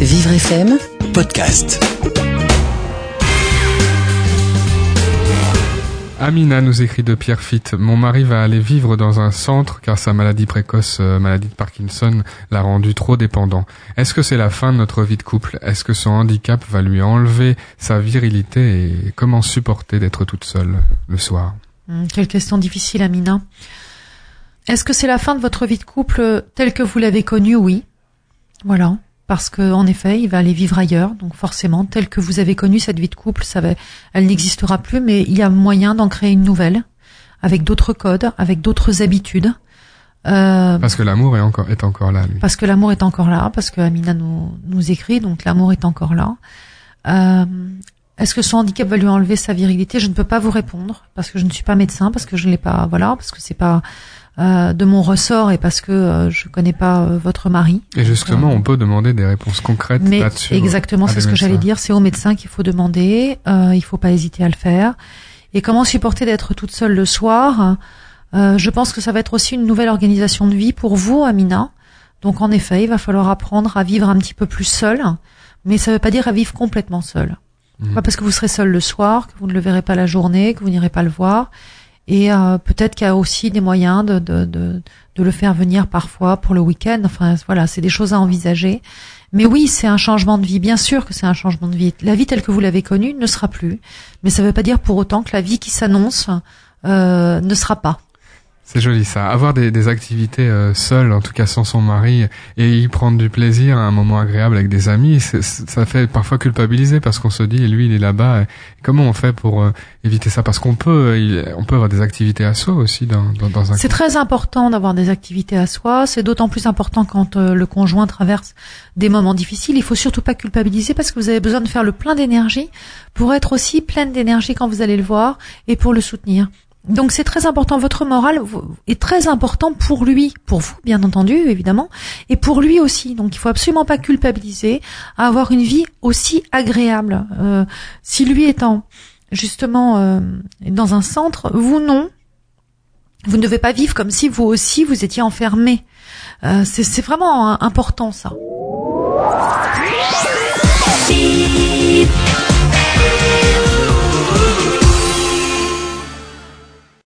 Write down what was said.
Vivre FM podcast. Amina nous écrit de Pierre Fitt. Mon mari va aller vivre dans un centre car sa maladie précoce, euh, maladie de Parkinson, l'a rendu trop dépendant. Est-ce que c'est la fin de notre vie de couple? Est-ce que son handicap va lui enlever sa virilité et comment supporter d'être toute seule le soir? Hum, Quelle question difficile, Amina. Est-ce que c'est la fin de votre vie de couple telle que vous l'avez connue Oui. Voilà. Parce que, en effet, il va aller vivre ailleurs. Donc, forcément, telle que vous avez connu cette vie de couple, ça va, elle n'existera plus, mais il y a moyen d'en créer une nouvelle. Avec d'autres codes, avec d'autres habitudes. Euh, Parce que l'amour est encore, est encore là, lui. parce que l'amour est encore là, parce que Amina nous, nous écrit, donc l'amour est encore là. Euh, Est-ce que son handicap va lui enlever sa virilité? Je ne peux pas vous répondre parce que je ne suis pas médecin, parce que je ne l'ai pas, voilà, parce que c'est pas euh, de mon ressort et parce que euh, je connais pas euh, votre mari. Et justement, Euh, on peut demander des réponses concrètes mais là-dessus. exactement, à c'est ce que j'allais dire. C'est au médecin qu'il faut demander. Euh, il faut pas hésiter à le faire. Et comment supporter d'être toute seule le soir? Euh, Je pense que ça va être aussi une nouvelle organisation de vie pour vous, Amina. Donc en effet, il va falloir apprendre à vivre un petit peu plus seul, mais ça ne veut pas dire à vivre complètement seul. Mhm. Pas parce que vous serez seul le soir, que vous ne le verrez pas la journée, que vous n'irez pas le voir. Et euh, peut-être qu'il y a aussi des moyens de, de, de, le faire venir parfois pour le week-end. Enfin voilà, c'est des choses à envisager. Mais oui, c'est un changement de vie. Bien sûr que c'est un changement de vie. La vie telle que vous l'avez connue ne sera plus. Mais ça ne veut pas dire pour autant que la vie qui s'annonce euh, ne sera pas. C'est joli ça. Avoir des, des activités euh, seules, en tout cas sans son mari, et y prendre du plaisir, un moment agréable avec des amis, c'est- c'est- ça fait parfois culpabiliser parce qu'on se dit, et lui il est là-bas. comment on fait pour euh, éviter ça? Parce qu'on peut, il- on peut avoir des activités à soi aussi dans, dans, dans un. C'est très important d'avoir des activités à soi. C'est d'autant plus important quand euh, le conjoint traverse des moments difficiles. Il faut surtout pas culpabiliser parce que vous avez besoin de faire le plein d'énergie pour être aussi pleine d'énergie quand vous allez le voir et pour le soutenir. Donc c'est très important. Votre morale est très important pour lui, pour vous bien entendu évidemment, et pour lui aussi. Donc il faut absolument pas culpabiliser à avoir une vie aussi agréable. Euh, si lui en justement euh, dans un centre, vous non. Vous ne devez pas vivre comme si vous aussi vous étiez enfermé. Euh, c'est vraiment euh, important ça.